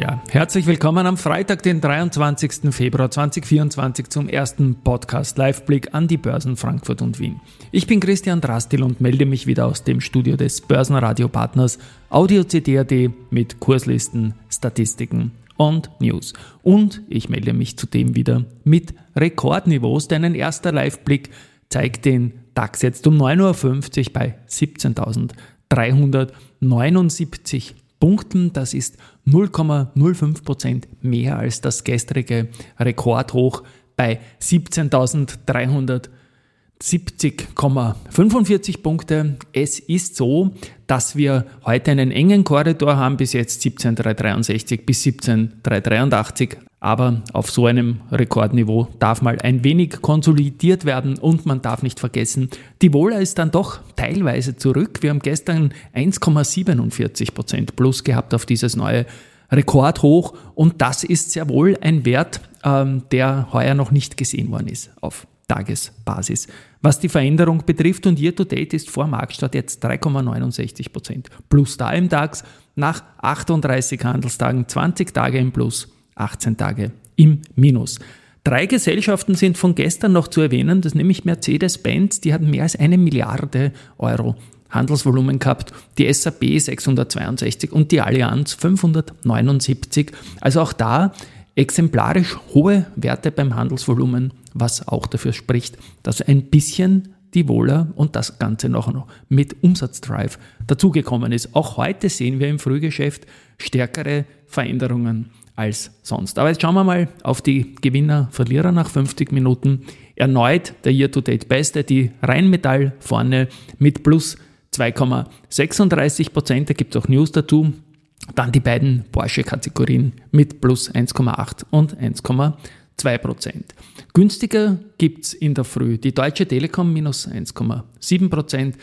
Ja, herzlich willkommen am Freitag, den 23. Februar 2024 zum ersten Podcast Liveblick an die Börsen Frankfurt und Wien. Ich bin Christian Drastil und melde mich wieder aus dem Studio des Börsenradio-Partners Audio CD.at mit Kurslisten, Statistiken und News. Und ich melde mich zudem wieder mit Rekordniveaus, denn ein erster Liveblick zeigt den DAX jetzt um 9.50 Uhr bei 17.379 Punkten. Das ist 0,05% mehr als das gestrige Rekordhoch bei 17.370,45 Punkte. Es ist so, dass wir heute einen engen Korridor haben, bis jetzt 17.363 bis 17.383. Aber auf so einem Rekordniveau darf mal ein wenig konsolidiert werden und man darf nicht vergessen, die Wohler ist dann doch teilweise zurück. Wir haben gestern 1,47 Prozent plus gehabt auf dieses neue Rekordhoch und das ist sehr wohl ein Wert, ähm, der heuer noch nicht gesehen worden ist auf Tagesbasis. Was die Veränderung betrifft und Year to Date ist vor Marktstart jetzt 3,69 Prozent plus da im DAX nach 38 Handelstagen, 20 Tage im Plus 18 Tage im Minus. Drei Gesellschaften sind von gestern noch zu erwähnen, das ist nämlich Mercedes-Benz, die hatten mehr als eine Milliarde Euro Handelsvolumen gehabt, die SAP 662 und die Allianz 579. Also auch da exemplarisch hohe Werte beim Handelsvolumen, was auch dafür spricht, dass ein bisschen die Wohler und das Ganze noch mit Umsatzdrive dazugekommen ist. Auch heute sehen wir im Frühgeschäft stärkere Veränderungen als sonst. Aber jetzt schauen wir mal auf die Gewinner, Verlierer nach 50 Minuten. Erneut der Year-to-Date-Beste, die Rheinmetall vorne mit plus 2,36 Prozent. Da gibt es auch News dazu. Dann die beiden Porsche-Kategorien mit plus 1,8 und 1,2 Prozent. Günstiger gibt es in der Früh die Deutsche Telekom minus 1,7 Prozent,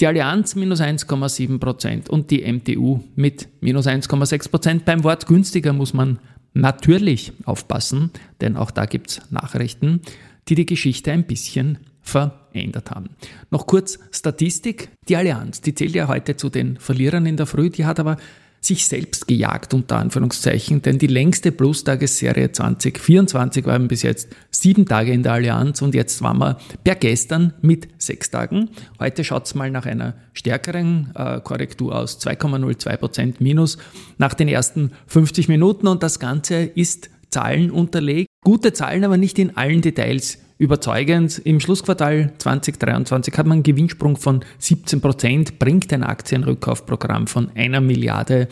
die Allianz minus 1,7 Prozent und die MTU mit minus 1,6 Prozent. Beim Wort günstiger muss man natürlich aufpassen, denn auch da gibt es Nachrichten, die die Geschichte ein bisschen verändert haben. Noch kurz Statistik. Die Allianz, die zählt ja heute zu den Verlierern in der Früh, die hat aber sich selbst gejagt, unter Anführungszeichen, denn die längste Plus-Tagesserie 2024 waren bis jetzt sieben Tage in der Allianz und jetzt waren wir per gestern mit sechs Tagen. Heute schaut es mal nach einer stärkeren äh, Korrektur aus, 2,02% minus nach den ersten 50 Minuten und das Ganze ist Zahlen unterlegt. Gute Zahlen, aber nicht in allen Details überzeugend. Im Schlussquartal 2023 hat man einen Gewinnsprung von 17 Prozent, bringt ein Aktienrückkaufprogramm von einer Milliarde.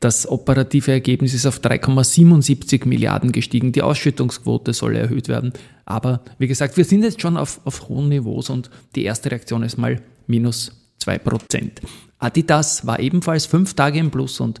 Das operative Ergebnis ist auf 3,77 Milliarden gestiegen. Die Ausschüttungsquote soll erhöht werden. Aber wie gesagt, wir sind jetzt schon auf, auf hohen Niveaus und die erste Reaktion ist mal minus 2 Prozent. Adidas war ebenfalls fünf Tage im Plus und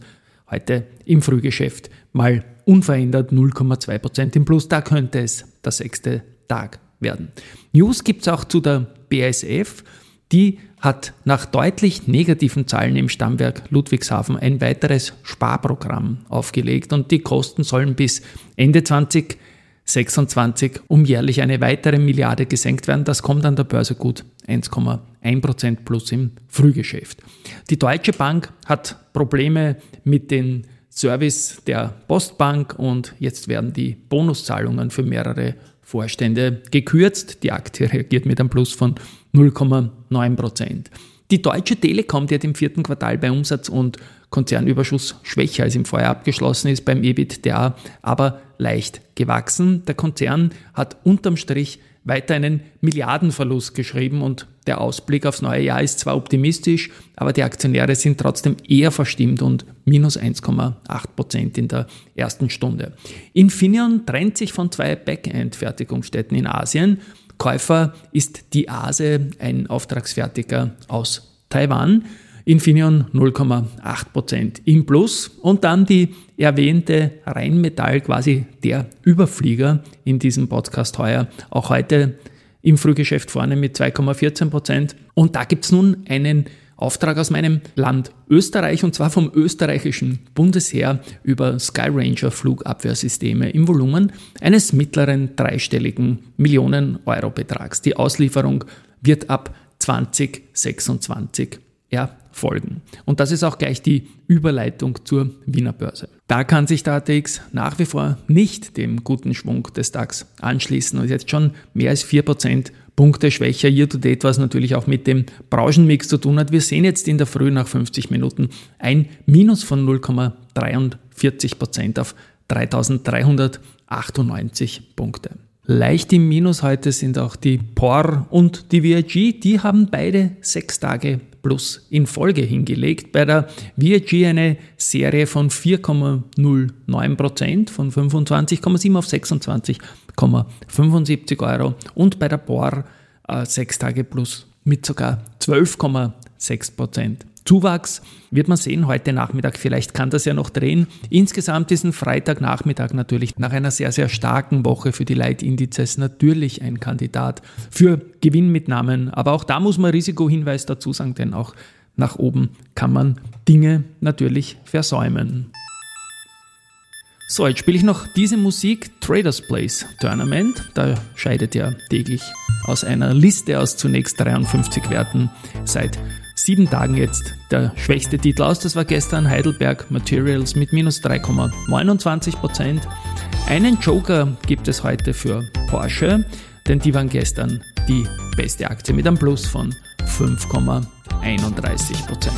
heute im Frühgeschäft mal unverändert 0,2 Prozent im Plus. Da könnte es der sechste Tag werden. News gibt es auch zu der BASF. Die hat nach deutlich negativen Zahlen im Stammwerk Ludwigshafen ein weiteres Sparprogramm aufgelegt und die Kosten sollen bis Ende 2026 um jährlich eine weitere Milliarde gesenkt werden. Das kommt an der Börse gut 1,1% plus im Frühgeschäft. Die Deutsche Bank hat Probleme mit den Service der Postbank und jetzt werden die Bonuszahlungen für mehrere Vorstände gekürzt. Die Aktie reagiert mit einem Plus von 0,9 Prozent. Die Deutsche Telekom, die hat im vierten Quartal bei Umsatz und Konzernüberschuss schwächer als im Vorjahr abgeschlossen ist, beim EBITDA aber leicht gewachsen. Der Konzern hat unterm Strich weiter einen Milliardenverlust geschrieben und der Ausblick aufs neue Jahr ist zwar optimistisch, aber die Aktionäre sind trotzdem eher verstimmt und minus 1,8 Prozent in der ersten Stunde. Infineon trennt sich von zwei Backend-Fertigungsstätten in Asien. Käufer ist die ASE, ein Auftragsfertiger aus Taiwan. Infineon 0,8% im Plus und dann die erwähnte Rheinmetall, quasi der Überflieger in diesem Podcast heuer, auch heute im Frühgeschäft vorne mit 2,14 Prozent. Und da gibt es nun einen Auftrag aus meinem Land Österreich und zwar vom österreichischen Bundesheer über Sky Ranger Flugabwehrsysteme im Volumen eines mittleren dreistelligen Millionen Euro Betrags. Die Auslieferung wird ab 2026 erfolgen. Und das ist auch gleich die Überleitung zur Wiener Börse. Da kann sich der ATX nach wie vor nicht dem guten Schwung des DAX anschließen und jetzt schon mehr als 4% Punkte schwächer year to date, was natürlich auch mit dem Branchenmix zu tun hat. Wir sehen jetzt in der Früh nach 50 Minuten ein Minus von 0,43% auf 3398 Punkte. Leicht im Minus heute sind auch die POR und die VIG. Die haben beide sechs Tage plus in Folge hingelegt. Bei der VIG eine Serie von 4,09% von 25,7 auf 26,75 Euro und bei der POR äh, sechs Tage plus mit sogar 12,6 Zuwachs wird man sehen heute Nachmittag. Vielleicht kann das ja noch drehen. Insgesamt ist ein Freitagnachmittag natürlich nach einer sehr, sehr starken Woche für die Leitindizes natürlich ein Kandidat für Gewinnmitnahmen. Aber auch da muss man Risikohinweis dazu sagen, denn auch nach oben kann man Dinge natürlich versäumen. So, jetzt spiele ich noch diese Musik Traders Place Tournament. Da scheidet ja täglich aus einer Liste aus zunächst 53 Werten seit sieben Tagen jetzt der schwächste Titel aus. Das war gestern Heidelberg Materials mit minus 3,29 Prozent. Einen Joker gibt es heute für Porsche, denn die waren gestern die beste Aktie mit einem Plus von 5,31 Prozent.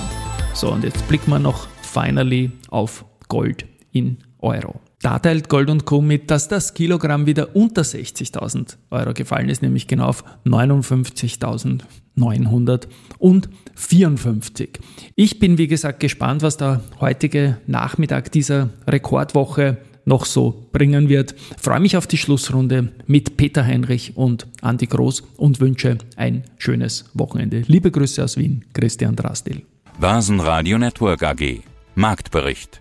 So, und jetzt blicken wir noch finally auf Gold in Euro. Da teilt Gold und Co. mit, dass das Kilogramm wieder unter 60.000 Euro gefallen ist, nämlich genau auf 59.954. Ich bin, wie gesagt, gespannt, was der heutige Nachmittag dieser Rekordwoche noch so bringen wird. Freue mich auf die Schlussrunde mit Peter Heinrich und Andi Groß und wünsche ein schönes Wochenende. Liebe Grüße aus Wien, Christian Drastil. Basen Network AG Marktbericht